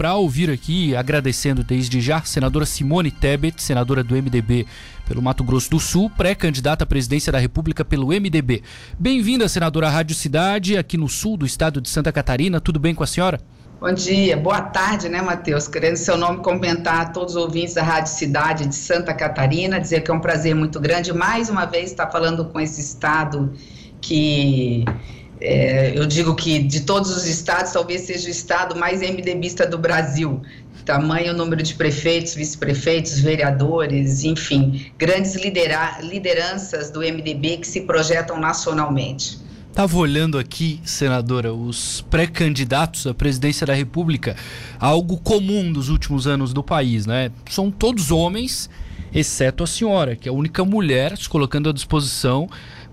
para ouvir aqui, agradecendo desde já, senadora Simone Tebet, senadora do MDB pelo Mato Grosso do Sul, pré-candidata à presidência da República pelo MDB. Bem-vinda, senadora Rádio Cidade, aqui no sul do estado de Santa Catarina. Tudo bem com a senhora? Bom dia, boa tarde, né, Matheus? Querendo seu nome comentar a todos os ouvintes da Rádio Cidade de Santa Catarina, dizer que é um prazer muito grande mais uma vez estar falando com esse estado que é, eu digo que de todos os estados, talvez seja o estado mais MDBista do Brasil. Tamanho número de prefeitos, vice-prefeitos, vereadores, enfim, grandes lidera lideranças do MDB que se projetam nacionalmente. Estava olhando aqui, senadora, os pré-candidatos à presidência da República, algo comum dos últimos anos do país, né? São todos homens, exceto a senhora, que é a única mulher se colocando à disposição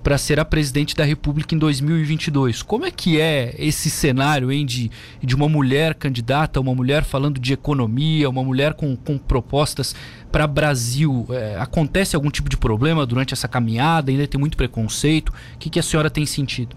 para ser a presidente da República em 2022. Como é que é esse cenário hein, de, de uma mulher candidata, uma mulher falando de economia, uma mulher com, com propostas para Brasil? É, acontece algum tipo de problema durante essa caminhada? Ainda tem muito preconceito? O que, que a senhora tem sentido?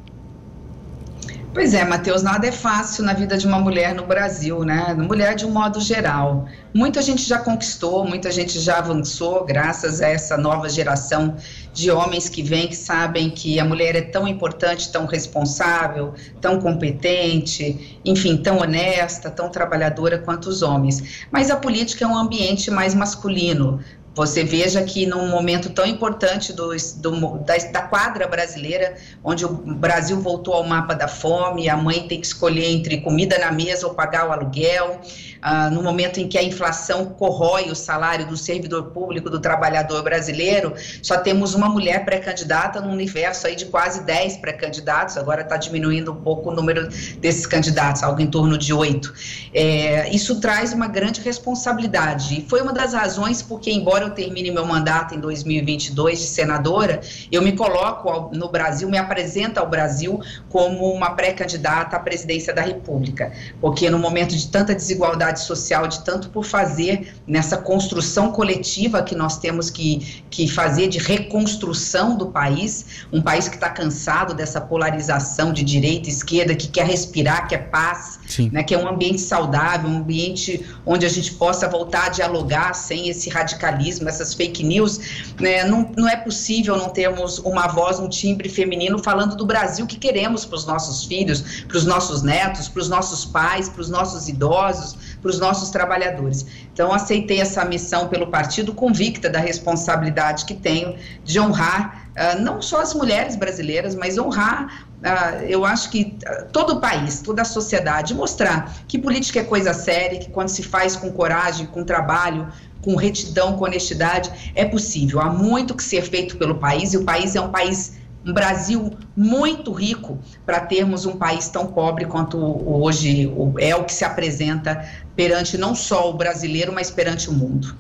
Pois é, Matheus, nada é fácil na vida de uma mulher no Brasil, né? Mulher de um modo geral. Muita gente já conquistou, muita gente já avançou, graças a essa nova geração de homens que vêm, que sabem que a mulher é tão importante, tão responsável, tão competente, enfim, tão honesta, tão trabalhadora quanto os homens. Mas a política é um ambiente mais masculino, você veja que num momento tão importante do, do, da, da, quadra brasileira, onde o Brasil voltou ao mapa da fome, a mãe tem que escolher entre comida na mesa ou pagar o aluguel, ah, no momento em que a inflação corrói o salário do servidor público, do trabalhador brasileiro, só temos uma mulher pré-candidata num universo aí de quase 10 pré-candidatos, agora está diminuindo um pouco o número desses candidatos, algo em torno de oito. É, isso traz uma grande responsabilidade, e foi uma das razões porque, embora embora eu termine meu mandato em 2022 de senadora, eu me coloco no Brasil, me apresento ao Brasil como uma pré-candidata à presidência da República, porque no momento de tanta desigualdade social, de tanto por fazer nessa construção coletiva que nós temos que, que fazer de reconstrução do país, um país que está cansado dessa polarização de direita e esquerda, que quer respirar, quer paz, né, que é um ambiente saudável, um ambiente onde a gente possa voltar a dialogar sem esse radicalismo essas fake news, né, não, não é possível não termos uma voz, um timbre feminino falando do Brasil que queremos para os nossos filhos, para os nossos netos, para os nossos pais, para os nossos idosos, para os nossos trabalhadores. Então, aceitei essa missão pelo partido, convicta da responsabilidade que tenho de honrar uh, não só as mulheres brasileiras, mas honrar Uh, eu acho que uh, todo o país, toda a sociedade, mostrar que política é coisa séria, que quando se faz com coragem, com trabalho, com retidão, com honestidade, é possível. Há muito que ser feito pelo país e o país é um país, um Brasil muito rico para termos um país tão pobre quanto hoje é o que se apresenta perante não só o brasileiro, mas perante o mundo.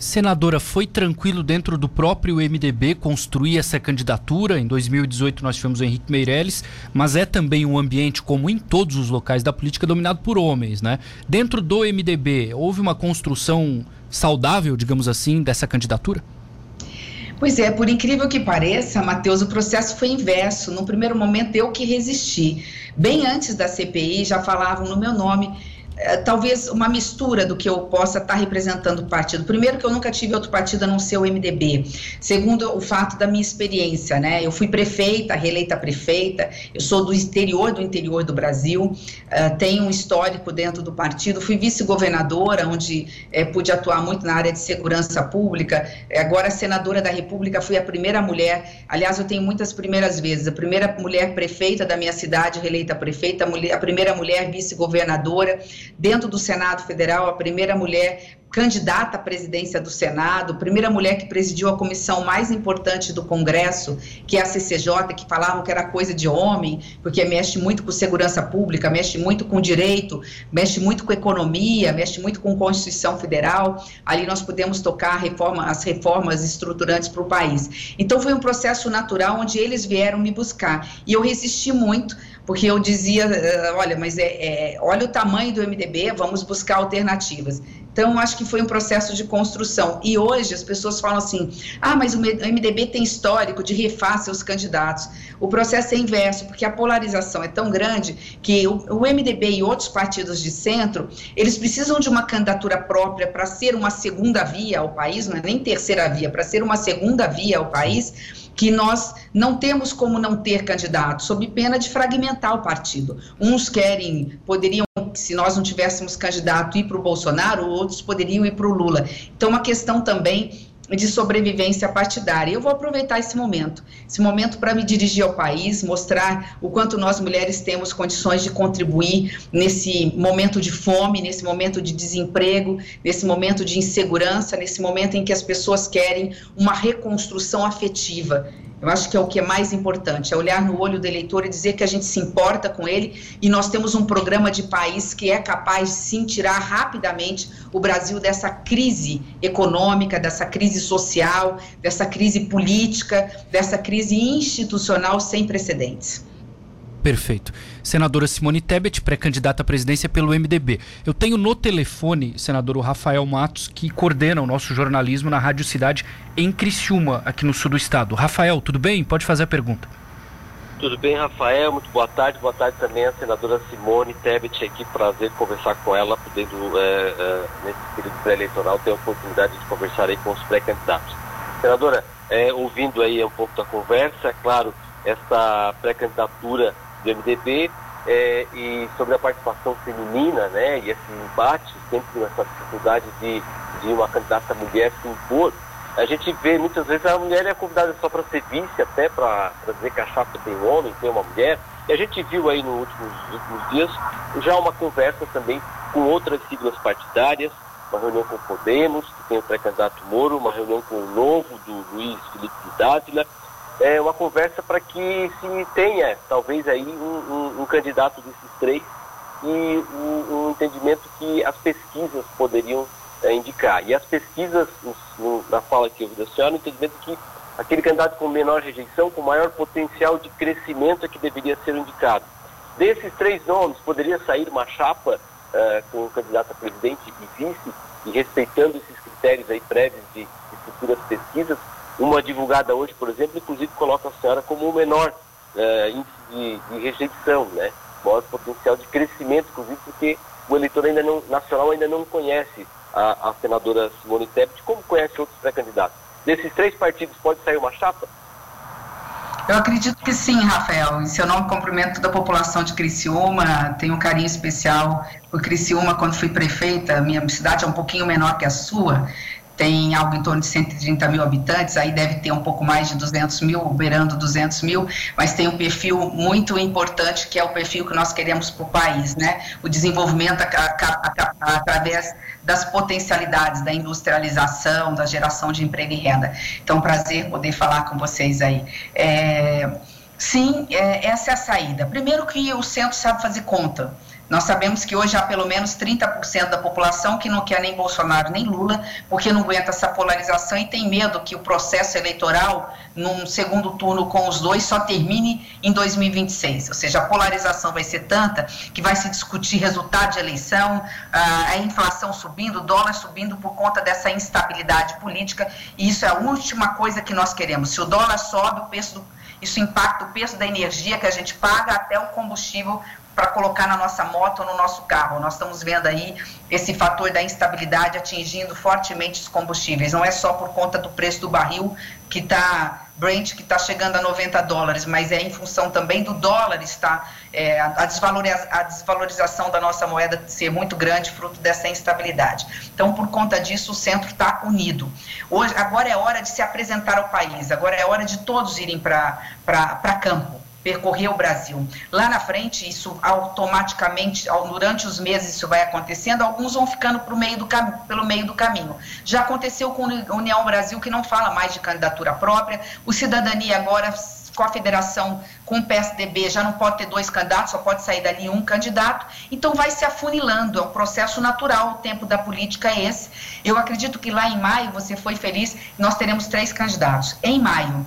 Senadora, foi tranquilo dentro do próprio MDB construir essa candidatura? Em 2018 nós tivemos o Henrique Meirelles, mas é também um ambiente, como em todos os locais da política, dominado por homens, né? Dentro do MDB, houve uma construção saudável, digamos assim, dessa candidatura? Pois é, por incrível que pareça, Matheus, o processo foi inverso. No primeiro momento, eu que resisti. Bem antes da CPI, já falavam no meu nome talvez uma mistura do que eu possa estar tá representando o partido. Primeiro, que eu nunca tive outro partido a não ser o MDB. Segundo, o fato da minha experiência, né? Eu fui prefeita, reeleita prefeita, eu sou do interior do interior do Brasil, uh, tenho um histórico dentro do partido, fui vice-governadora, onde uh, pude atuar muito na área de segurança pública, agora senadora da República, fui a primeira mulher, aliás, eu tenho muitas primeiras vezes, a primeira mulher prefeita da minha cidade, reeleita prefeita, a, mulher, a primeira mulher vice-governadora, dentro do Senado Federal, a primeira mulher candidata à presidência do Senado, primeira mulher que presidiu a comissão mais importante do Congresso, que é a CCJ, que falavam que era coisa de homem, porque mexe muito com segurança pública, mexe muito com direito, mexe muito com economia, mexe muito com Constituição Federal. Ali nós pudemos tocar reforma, as reformas estruturantes para o país. Então foi um processo natural onde eles vieram me buscar e eu resisti muito porque eu dizia, eh, olha, mas é, é, olha o tamanho do MDB, vamos buscar alternativas. Então, acho que foi um processo de construção. E hoje as pessoas falam assim: ah, mas o MDB tem histórico de refar seus candidatos. O processo é inverso, porque a polarização é tão grande que o, MDB e outros partidos de centro, eles precisam de uma candidatura própria para ser uma segunda via ao país, não é nem terceira via, para ser uma segunda via ao país que nós não temos como não ter candidato, sob pena de fragmentar o partido. Uns querem, poderiam, se nós não tivéssemos candidato, ir para o Bolsonaro, outros poderiam ir para o Lula. Então, uma questão também de sobrevivência partidária. Eu vou aproveitar esse momento, esse momento para me dirigir ao país, mostrar o quanto nós mulheres temos condições de contribuir nesse momento de fome, nesse momento de desemprego, nesse momento de insegurança, nesse momento em que as pessoas querem uma reconstrução afetiva. Eu acho que é o que é mais importante, é olhar no olho do eleitor e dizer que a gente se importa com ele e nós temos um programa de país que é capaz de sim tirar rapidamente o Brasil dessa crise econômica, dessa crise social, dessa crise política, dessa crise institucional sem precedentes. Perfeito. Senadora Simone Tebet, pré-candidata à presidência pelo MDB. Eu tenho no telefone, senador, o Rafael Matos, que coordena o nosso jornalismo na Rádio Cidade em Criciúma, aqui no sul do estado. Rafael, tudo bem? Pode fazer a pergunta. Tudo bem, Rafael? Muito boa tarde. Boa tarde também à senadora Simone Tebet aqui. Prazer conversar com ela, podendo, é, é, nesse período pré-eleitoral, ter a oportunidade de conversar aí com os pré-candidatos. Senadora, é, ouvindo aí um pouco da conversa, é claro, essa pré-candidatura do MDB é, e sobre a participação feminina, né, e esse embate, sempre essa dificuldade de, de uma candidata mulher se impor, a gente vê muitas vezes a mulher é convidada só para ser vice, até para dizer que a chapa tem um homem, tem uma mulher, e a gente viu aí nos últimos, últimos dias já uma conversa também com outras siglas partidárias, uma reunião com o Podemos, que tem o pré-candidato Moro, uma reunião com o Novo, do Luiz Felipe Dávila, é, uma conversa para que se tenha, talvez, aí um, um, um candidato desses três e um, um, entendimento que as pesquisas poderiam é, indicar. E as pesquisas, na fala que eu vi da senhora, o entendimento que aquele candidato com menor rejeição, com maior potencial de crescimento é que deveria ser indicado. Desses três nomes, poderia sair uma chapa uh, com o candidato a presidente e vice, e respeitando esses critérios aí prévios de, de futuras pesquisas, uma divulgada hoje, por exemplo, inclusive coloca a senhora como o menor é, índice de, de, rejeição, né? maior potencial de crescimento, inclusive porque o eleitor ainda não, nacional ainda não conhece a, a senadora Simone Tebet, como conhece outros pré-candidatos. Desses três partidos pode sair uma chapa? Eu acredito que sim, Rafael. Em seu nome, cumprimento da população de Criciúma. Tenho um carinho especial por Criciúma quando fui prefeita. Minha cidade é um pouquinho menor que a sua tem algo em torno de 130 mil habitantes, aí deve ter um pouco mais de 200 mil, beirando 200 mil, mas tem um perfil muito importante que é o perfil que nós queremos para o país, né? O desenvolvimento através das potencialidades da industrialização, da geração de emprego e renda. Então, prazer poder falar com vocês aí. É, sim, é, essa é a saída. Primeiro que o centro sabe fazer conta. Nós sabemos que hoje há pelo menos 30% da população que não quer nem Bolsonaro nem Lula, porque não aguenta essa polarização e tem medo que o processo eleitoral, num segundo turno com os dois, só termine em 2026. Ou seja, a polarização vai ser tanta que vai se discutir resultado de eleição, a inflação subindo, o dólar subindo por conta dessa instabilidade política, e isso é a última coisa que nós queremos. Se o dólar sobe, o preço do, isso impacta o preço da energia que a gente paga até o combustível para colocar na nossa moto ou no nosso carro. Nós estamos vendo aí esse fator da instabilidade atingindo fortemente os combustíveis. Não é só por conta do preço do barril que está Brent que está chegando a 90 dólares, mas é em função também do dólar estar é, a, desvaloriza, a desvalorização da nossa moeda ser muito grande, fruto dessa instabilidade. Então, por conta disso, o centro está unido. Hoje, agora é hora de se apresentar ao país, agora é hora de todos irem para campo percorrer o Brasil. Lá na frente, isso automaticamente, durante os meses isso vai acontecendo, alguns vão ficando pro meio do pelo meio do caminho. Já aconteceu com a União Brasil, que não fala mais de candidatura própria, o Cidadania agora com a federação, com o PSDB, já não pode ter dois candidatos, só pode sair dali um candidato. Então vai se afunilando, é um processo natural, o tempo da política é esse. Eu acredito que lá em maio, você foi feliz, nós teremos três candidatos. Em maio,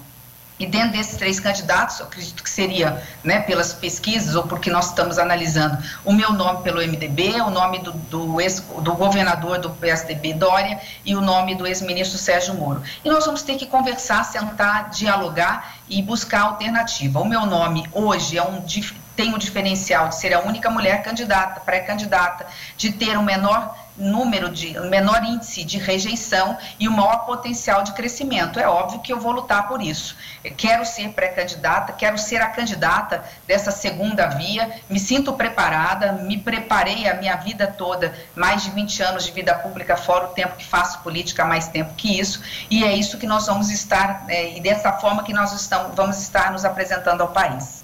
E dentro desses três candidatos, eu acredito que seria, né, pelas pesquisas ou porque nós estamos analisando, o meu nome pelo MDB, o nome do, do, ex, do governador do PSDB, Dória, e o nome do ex-ministro Sérgio Moro. E nós vamos ter que conversar, sentar, dialogar e buscar alternativa. O meu nome hoje é um tem o diferencial de ser a única mulher candidata, pré-candidata, de ter o um menor número de menor índice de rejeição e o maior potencial de crescimento. É óbvio que eu vou lutar por isso. Eu quero ser pré-candidata, quero ser a candidata dessa segunda via. Me sinto preparada, me preparei a minha vida toda, mais de 20 anos de vida pública, fora o tempo que faço política, mais tempo que isso. E é isso que nós vamos estar, é, e dessa forma que nós estamos, vamos estar nos apresentando ao país.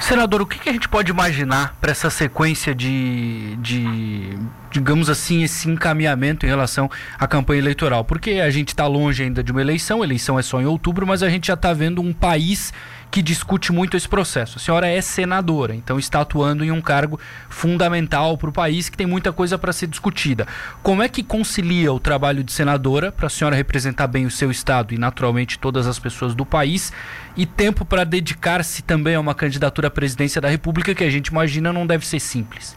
Senador, o que, a gente pode imaginar para essa sequência de, de, digamos assim, esse encaminhamento em relação à campanha eleitoral? Porque a gente está longe ainda de uma eleição, a eleição é só em outubro, mas a gente já está vendo um país que discute muito esse processo. A senhora é senadora, então está atuando em um cargo fundamental para o país que tem muita coisa para ser discutida. Como é que concilia o trabalho de senadora para a senhora representar bem o seu estado e naturalmente todas as pessoas do país e tempo para dedicar-se também a uma candidatura à presidência da República que a gente imagina não deve ser simples?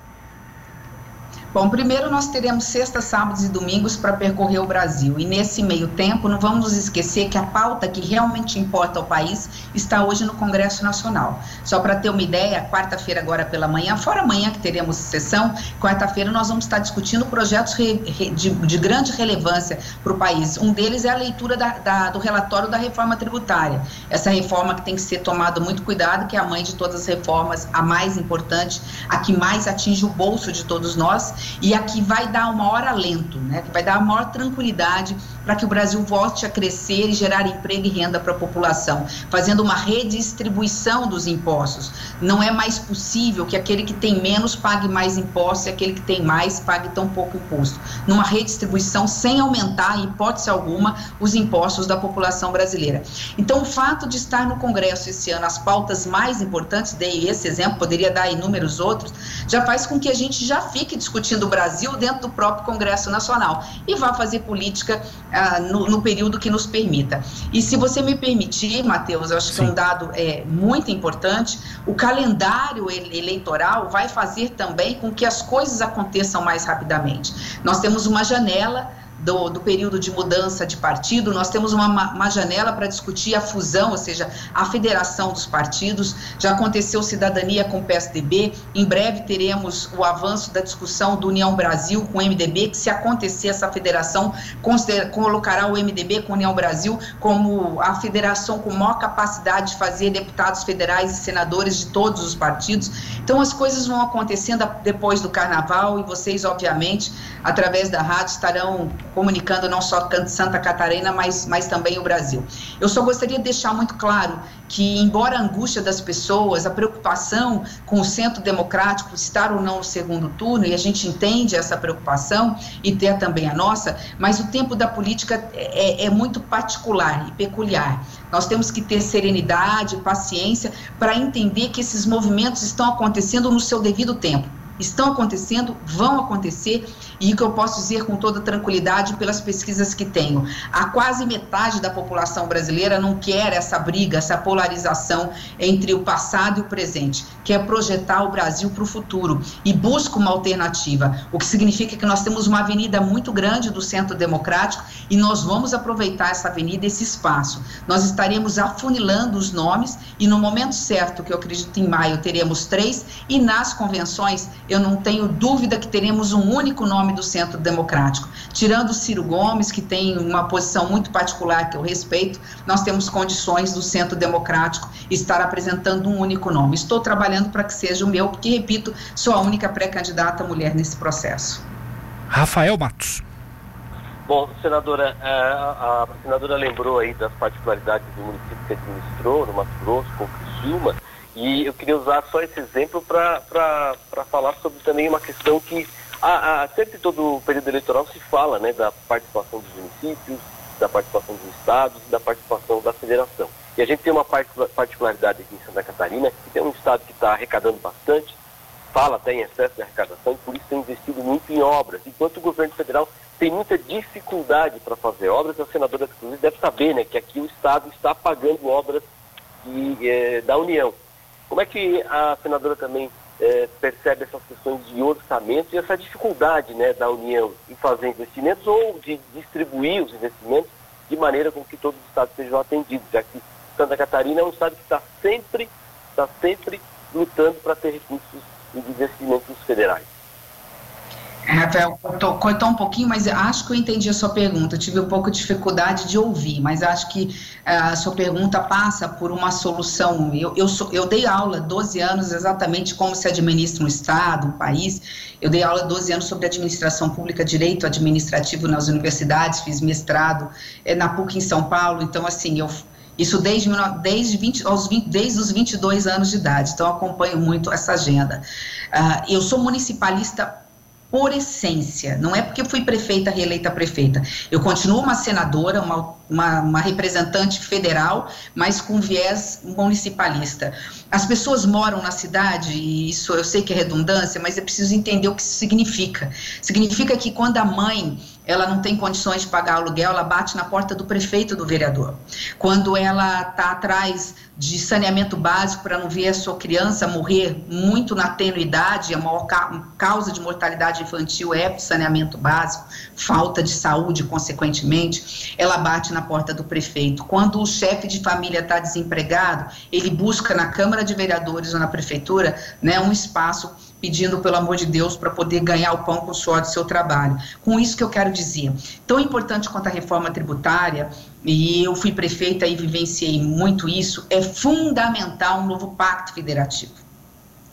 Bom, primeiro nós teremos sexta, sábados e domingos para percorrer o Brasil. E nesse meio tempo, não vamos esquecer que a pauta que realmente importa ao país está hoje no Congresso Nacional. Só para ter uma ideia, quarta-feira agora pela manhã, fora amanhã que teremos sessão, quarta-feira nós vamos estar discutindo projetos de, de grande relevância para o país. Um deles é a leitura da, da, do relatório da reforma tributária. Essa reforma que tem que ser tomada muito cuidado, que é a mãe de todas as reformas, a mais importante, a que mais atinge o bolso de todos nós e aqui vai dar uma hora alento, né? vai dar uma maior tranquilidade para que o Brasil volte a crescer e gerar emprego e renda para a população, fazendo uma redistribuição dos impostos. Não é mais possível que aquele que tem menos pague mais impostos e aquele que tem mais pague tão pouco imposto. Numa redistribuição sem aumentar, em hipótese alguma, os impostos da população brasileira. Então, o fato de estar no Congresso esse ano as pautas mais importantes, dei esse exemplo, poderia dar inúmeros outros, já faz com que a gente já fique discutindo discutindo o Brasil dentro do próprio Congresso Nacional e vá fazer política ah, no, no, período que nos permita. E se você me permitir, Matheus, eu acho Sim. que é um dado é, muito importante, o calendário eleitoral vai fazer também com que as coisas aconteçam mais rapidamente. Nós temos uma janela do, do, período de mudança de partido, nós temos uma, uma janela para discutir a fusão, ou seja, a federação dos partidos. Já aconteceu cidadania com o PSDB, em breve teremos o avanço da discussão do União Brasil com o MDB, que se acontecer essa federação, colocará o MDB com a União Brasil como a federação com maior capacidade de fazer deputados federais e senadores de todos os partidos. Então as coisas vão acontecendo depois do carnaval e vocês, obviamente, através da rádio, estarão comunicando não só Santa Catarina, mas, mas também o Brasil. Eu só gostaria de deixar muito claro que, embora a angústia das pessoas, a preocupação com o centro democrático estar ou não no segundo turno, e a gente entende essa preocupação e ter também a nossa, mas o tempo da política é, é muito particular e peculiar. Nós temos que ter serenidade, paciência para entender que esses movimentos estão acontecendo no seu devido tempo estão acontecendo, vão acontecer, e o que eu posso dizer com toda tranquilidade pelas pesquisas que tenho, a quase metade da população brasileira não quer essa briga, essa polarização entre o passado e o presente, quer projetar o Brasil para o futuro e busca uma alternativa, o que significa que nós temos uma avenida muito grande do centro democrático e nós vamos aproveitar essa avenida, esse espaço. Nós estaremos afunilando os nomes e no momento certo, que eu acredito em maio, teremos três, e nas convenções eu não tenho dúvida que teremos um único nome do Centro Democrático. Tirando Ciro Gomes, que tem uma posição muito particular que eu respeito, nós temos condições do Centro Democrático estar apresentando um único nome. Estou trabalhando para que seja o meu, porque, repito, sou a única pré-candidata mulher nesse processo. Rafael Matos. Bom, senadora, é, a, a senadora lembrou aí das particularidades do município que administrou, no Mato Grosso, com Criciúma, e eu queria usar só esse exemplo para falar sobre também uma questão que a, a, sempre todo o período eleitoral se fala né, da participação dos municípios, da participação dos estados, da participação da federação. E a gente tem uma particularidade aqui em Santa Catarina, que tem um estado que está arrecadando bastante, fala até em excesso de arrecadação e por isso tem investido muito em obras, enquanto o governo federal tem muita dificuldade para fazer obras, a senadora, inclusive, deve saber né, que aqui o Estado está pagando obras é, da União. Como é que a senadora também é, percebe essas questões de orçamento e essa dificuldade né, da União em fazer investimentos ou de distribuir os investimentos de maneira com que todos os estados sejam atendidos, já que Santa Catarina é um estado que está sempre, está sempre lutando para ter recursos e investimentos federais. Rafael, cortou um pouquinho, mas acho que eu entendi a sua pergunta. tive um pouco de dificuldade de ouvir, mas acho que uh, a sua pergunta passa por uma solução. Eu, eu, sou, eu dei aula 12 anos exatamente como se administra um Estado, um país. Eu dei aula 12 anos sobre administração pública, direito administrativo nas universidades, fiz mestrado é, na PUC em São Paulo. Então, assim, eu isso desde, desde, 20, aos 20, desde os 22 anos de idade, então acompanho muito essa agenda. Uh, eu sou municipalista por essência, não é porque fui prefeita, reeleita prefeita. Eu continuo uma senadora, uma, uma, uma, representante federal, mas com viés municipalista. As pessoas moram na cidade, e isso eu sei que é redundância, mas é preciso entender o que isso significa. Significa que quando a mãe ela não tem condições de pagar aluguel, ela bate na porta do prefeito do vereador. Quando ela está atrás de saneamento básico para não ver a sua criança morrer muito na tenuidade, a maior ca causa de mortalidade infantil é saneamento básico, falta de saúde, consequentemente, ela bate na porta do prefeito. Quando o chefe de família está desempregado, ele busca na Câmara de Vereadores ou na prefeitura né, um espaço pedindo, pelo amor de Deus, para poder ganhar o pão com o suor do seu trabalho. Com isso que eu quero dizer, tão importante quanto a reforma tributária, e eu fui prefeita e vivenciei muito isso, é fundamental um novo pacto federativo.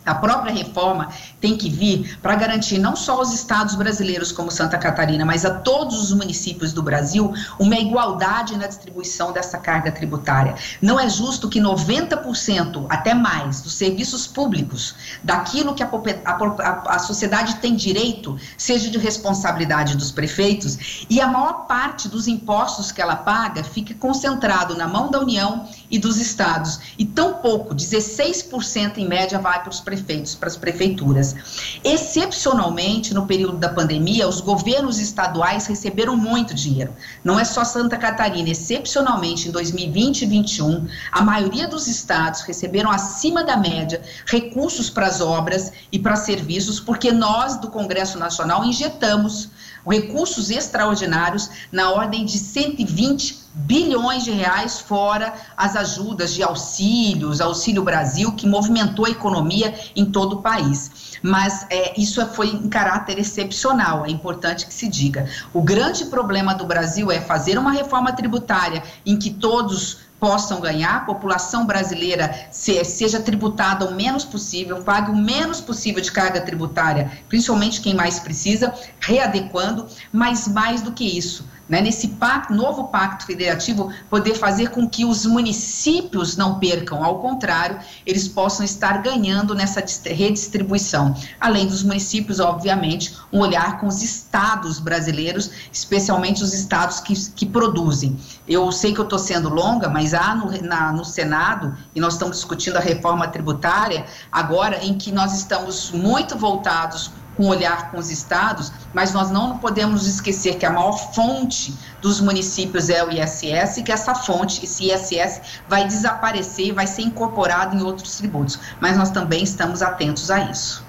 A própria reforma tem que vir para garantir não só aos estados brasileiros como Santa Catarina, mas a todos os municípios do Brasil uma igualdade na distribuição dessa carga tributária. Não é justo que 90%, até mais, dos serviços públicos, daquilo que a, a, a sociedade tem direito, seja de responsabilidade dos prefeitos e a maior parte dos impostos que ela paga fique concentrado na mão da União e dos estados. E tão pouco, 16% em média, vai para os prefeitos, para as prefeituras. Excepcionalmente, no período da pandemia, os governos estaduais receberam muito dinheiro. Não é só Santa Catarina, excepcionalmente em 2020 e 2021, a maioria dos estados receberam acima da média recursos para as obras e para serviços, porque nós do Congresso Nacional injetamos recursos extraordinários na ordem de 120 bilhões de reais, fora as ajudas de auxílios, Auxílio Brasil, que movimentou a economia em todo o país. Mas é, isso foi em caráter excepcional, é importante que se diga. O grande problema do Brasil é fazer uma reforma tributária em que todos possam ganhar, a população brasileira seja tributada o menos possível, pague o menos possível de carga tributária, principalmente quem mais precisa, readequando, mas mais do que isso, né, nesse pacto, novo pacto federativo, poder fazer com que os municípios não percam, ao contrário, eles possam estar ganhando nessa redistribuição. Além dos municípios, obviamente, um olhar com os estados brasileiros, especialmente os estados que, que produzem. Eu sei que eu estou sendo longa, mas há no, na, no Senado, e nós estamos discutindo a reforma tributária, agora em que nós estamos muito voltados com olhar com os estados, mas nós não podemos esquecer que a maior fonte dos municípios é o ISS e que essa fonte, esse ISS, vai desaparecer e vai ser incorporado em outros tributos. Mas nós também estamos atentos a isso.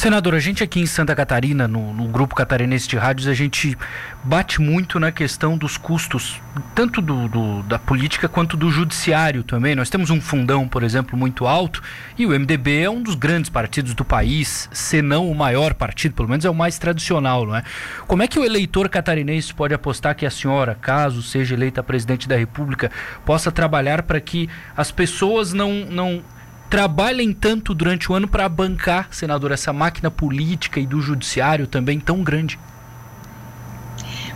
Senador, a gente aqui em Santa Catarina, no, no, Grupo Catarinense de Rádios, a gente bate muito na questão dos custos, tanto do, do, da política quanto do judiciário também. Nós temos um fundão, por exemplo, muito alto, e o MDB é um dos grandes partidos do país, se não o maior partido, pelo menos é o mais tradicional, não é? Como é que o eleitor catarinense pode apostar que a senhora, caso seja eleita presidente da República, possa trabalhar para que as pessoas não. não trabalhem tanto durante o ano para bancar, senador, essa máquina política e do judiciário também tão grande?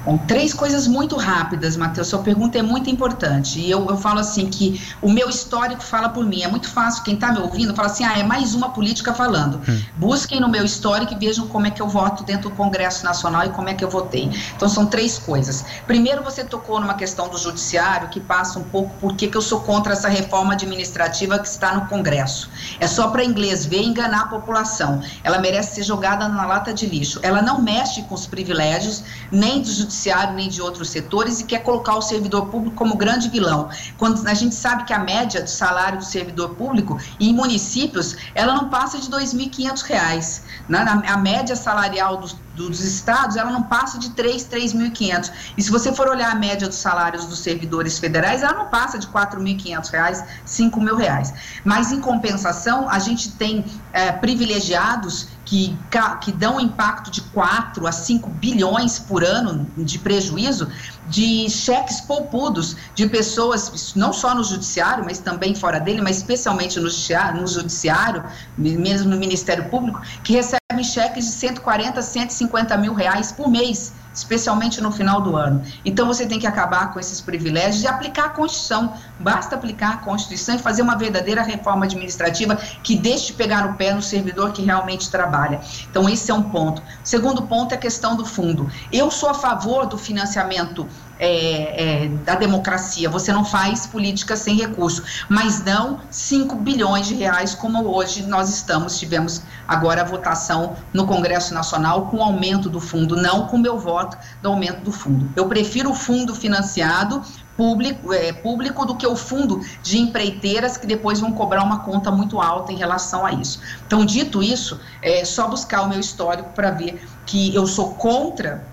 Bom, três coisas muito rápidas, Matheus. Sua pergunta é muito importante. E eu, eu falo assim que o meu histórico fala por mim. É muito fácil, quem está me ouvindo, fala assim: ah, é mais uma política falando. Hum. Busquem no meu histórico e vejam como é que eu voto dentro do Congresso Nacional e como é que eu votei. Então, são três coisas. Primeiro, você tocou numa questão do judiciário que passa um pouco por que eu sou contra essa reforma administrativa que está no Congresso. É só para inglês ver e enganar a população. Ela merece ser jogada na lata de lixo. Ela não mexe com os privilégios nem do judiciário judiciário nem de outros setores e quer colocar o servidor público como grande vilão. Quando a gente sabe que a média do salário do servidor público em municípios, ela não passa de R$ 2.500. Né? A média salarial dos, dos estados, ela não passa de 3, 3.500. E se você for olhar a média dos salários dos servidores federais, ela não passa de R$ 4.500, 5 mil reais. Mas, em compensação, a gente tem é, privilegiados que, que dão um impacto de 4 a 5 bilhões por ano de prejuízo de cheques poupudos de pessoas, não só no judiciário, mas também fora dele, mas especialmente no judiciário, no judiciário mesmo no Ministério Público, que recebem cheques de 140, 150 mil reais por mês especialmente no final do ano. Então você tem que acabar com esses privilégios e aplicar a Constituição. Basta aplicar a Constituição e fazer uma verdadeira reforma administrativa que deixe de pegar no pé no servidor que realmente trabalha. Então esse é um ponto. Segundo ponto é a questão do fundo. Eu sou a favor do financiamento é, é, da democracia. Você não faz política sem recurso, mas não 5 bilhões de reais como hoje nós estamos. Tivemos agora a votação no Congresso Nacional com aumento do fundo, não com meu voto do aumento do fundo. Eu prefiro o fundo financiado público, é, público do que o fundo de empreiteiras que depois vão cobrar uma conta muito alta em relação a isso. Então, dito isso, é só buscar o meu histórico para ver que eu sou contra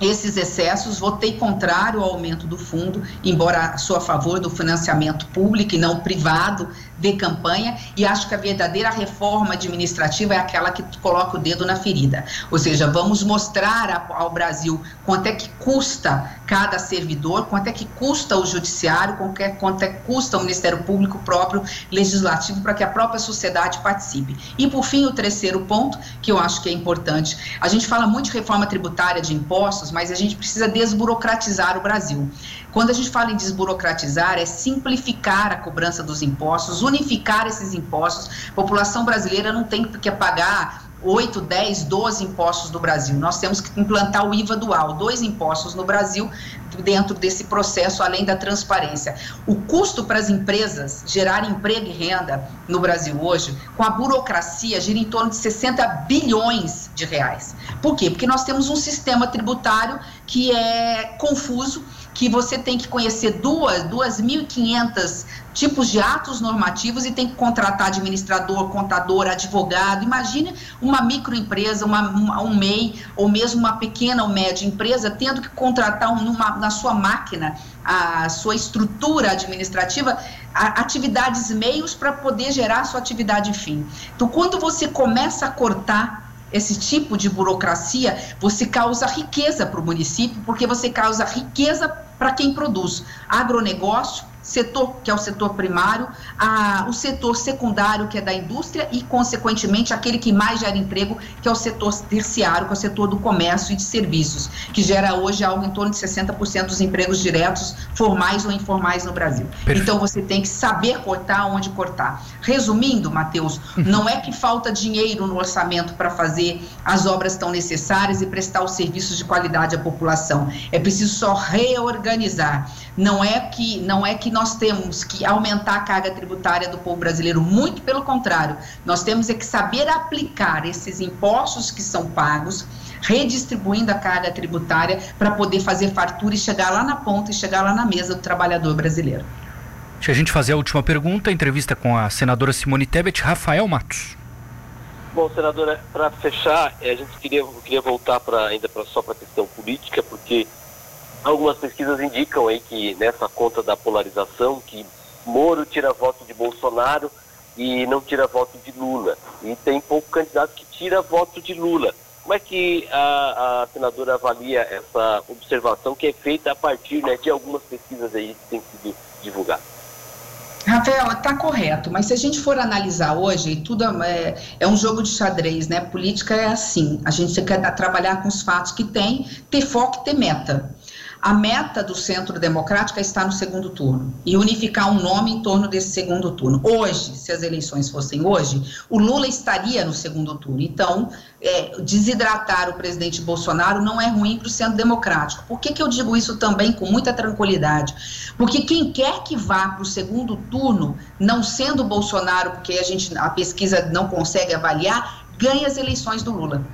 esses excessos, votei contrário ao aumento do fundo, embora sou a favor do financiamento público e não privado de campanha, e acho que a verdadeira reforma administrativa é aquela que coloca o dedo na ferida. Ou seja, vamos mostrar ao Brasil quanto é que custa cada servidor, quanto é que custa o judiciário, quanto é que custa o Ministério Público próprio, legislativo, para que a própria sociedade participe. E, por fim, o terceiro ponto, que eu acho que é importante, a gente fala muito de reforma tributária de impostos, mas a gente precisa desburocratizar o Brasil. Quando a gente fala em desburocratizar, é simplificar a cobrança dos impostos, unificar esses impostos. A população brasileira não tem que pagar 8, 10, 12 impostos do Brasil. Nós temos que implantar o IVA dual, dois impostos no Brasil dentro desse processo, além da transparência. O custo para as empresas gerar emprego e renda no Brasil hoje, com a burocracia, gira em torno de 60 bilhões de reais. Por quê? Porque nós temos um sistema tributário que é confuso, que você tem que conhecer duas, 2.500 tipos de atos normativos e tem que contratar administrador, contador, advogado. Imagine uma microempresa, uma, uma, um MEI ou mesmo uma pequena ou média empresa tendo que contratar um, numa, na sua máquina, a sua estrutura administrativa, a, atividades meios para poder gerar a sua atividade fim. Então, quando você começa a cortar esse tipo de burocracia, você causa riqueza para o município, porque você causa riqueza para quem produz. Agronegócio, setor que é o setor primário, a, o setor secundário que é da indústria e consequentemente aquele que mais gera emprego que é o setor terciário, que é o setor do comércio e de serviços, que gera hoje algo em torno de 60% dos empregos diretos, formais ou informais no Brasil. Perfeito. Então você tem que saber cortar onde cortar. Resumindo, Matheus, uhum. não é que falta dinheiro no orçamento para fazer as obras tão necessárias e prestar os serviços de qualidade à população. É preciso só reorganizar. Não é que não é que nós temos que aumentar a carga tributária do povo brasileiro, muito pelo contrário. Nós temos é que saber aplicar esses impostos que são pagos, redistribuindo a carga tributária para poder fazer fartura e chegar lá na ponta e chegar lá na mesa do trabalhador brasileiro. Deixa a gente fazer a última pergunta, entrevista com a senadora Simone Tebet, Rafael Matos. Bom, senadora, para fechar, eh, a gente queria, queria voltar para ainda pra, só para a questão política, porque Algumas pesquisas indicam aí que nessa conta da polarização, que Moro tira voto de Bolsonaro e não tira voto de Lula. E tem pouco candidato que tira voto de Lula. Como é que a, a senadora avalia essa observação que é feita a partir né, de algumas pesquisas aí que têm sido divulgadas? Rafael, está correto, mas se a gente for analisar hoje, tudo é, é, um jogo de xadrez, né? Política é assim, a gente quer trabalhar com os fatos que tem, ter foco e ter meta. A meta do Centro Democrático é estar no segundo turno e unificar um nome em torno desse segundo turno. Hoje, se as eleições fossem hoje, o Lula estaria no segundo turno. Então, é, desidratar o presidente Bolsonaro não é ruim para o Centro Democrático. Por que, que eu digo isso também com muita tranquilidade? Porque quem quer que vá para o segundo turno, não sendo Bolsonaro, porque a gente a pesquisa não consegue avaliar, ganha as eleições do Lula.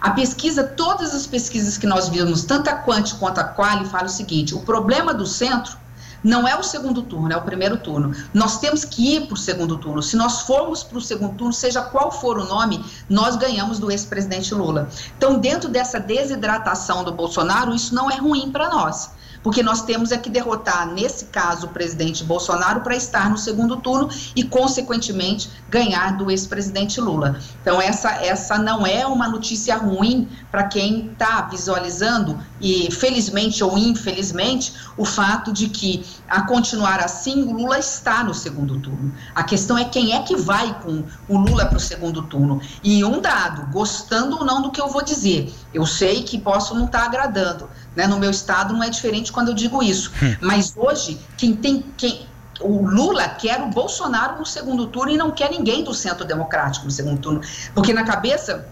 A pesquisa, todas as pesquisas que nós vimos, tanto a Quant quanto a Quali, falam o seguinte: o problema do centro não é o segundo turno, é o primeiro turno. Nós temos que ir para o segundo turno. Se nós formos para o segundo turno, seja qual for o nome, nós ganhamos do ex-presidente Lula. Então, dentro dessa desidratação do Bolsonaro, isso não é ruim para nós porque nós temos é que derrotar, nesse caso, o presidente Bolsonaro para estar no segundo turno e, consequentemente, ganhar do ex-presidente Lula. Então, essa, essa não é uma notícia ruim para quem está visualizando, e felizmente ou infelizmente, o fato de que, a continuar assim, o Lula está no segundo turno. A questão é quem é que vai com o Lula para o segundo turno. E um dado, gostando ou não do que eu vou dizer, eu sei que posso não estar tá agradando, né? No meu estado não é diferente quando eu digo isso. Hum. Mas hoje, quem tem. Quem, o Lula quer o Bolsonaro no segundo turno e não quer ninguém do centro democrático no segundo turno. Porque na cabeça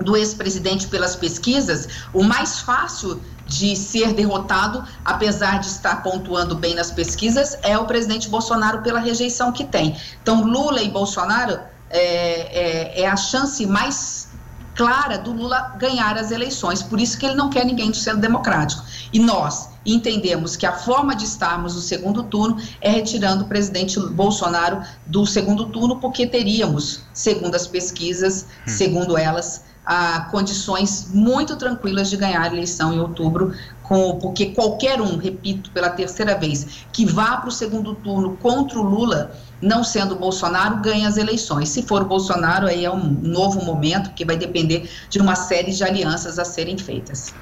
do ex-presidente pelas pesquisas, o mais fácil de ser derrotado, apesar de estar pontuando bem nas pesquisas, é o presidente Bolsonaro pela rejeição que tem. Então, Lula e Bolsonaro é, é, é a chance mais clara do Lula ganhar as eleições. Por isso que ele não quer ninguém do centro democrático. E nós entendemos que a forma de estarmos no segundo turno é retirando o presidente Bolsonaro do segundo turno, porque teríamos, segundo as pesquisas, hum. segundo elas, a condições muito tranquilas de ganhar a eleição em outubro, com, porque qualquer um, repito pela terceira vez, que vá para o segundo turno contra o Lula, não sendo Bolsonaro, ganha as eleições. Se for Bolsonaro, aí é um novo momento, que vai depender de uma série de alianças a serem feitas.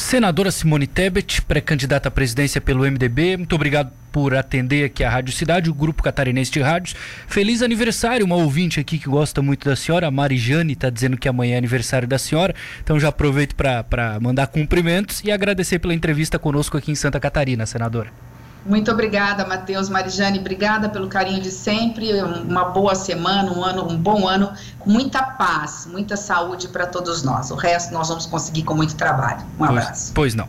Senadora Simone Tebet, pré-candidata à presidência pelo MDB, muito obrigado por atender aqui a Rádio Cidade, o Grupo Catarinense de Rádios. Feliz aniversário, uma ouvinte aqui que gosta muito da senhora, a Marijane, está dizendo que amanhã é aniversário da senhora, então já aproveito para mandar cumprimentos e agradecer pela entrevista conosco aqui em Santa Catarina, senadora. Muito obrigada, Matheus, Marijane, obrigada pelo carinho de sempre, uma boa semana, um ano, um bom ano, com muita paz, muita saúde para todos nós. O resto nós vamos conseguir com muito trabalho. Um abraço. pois, pois não.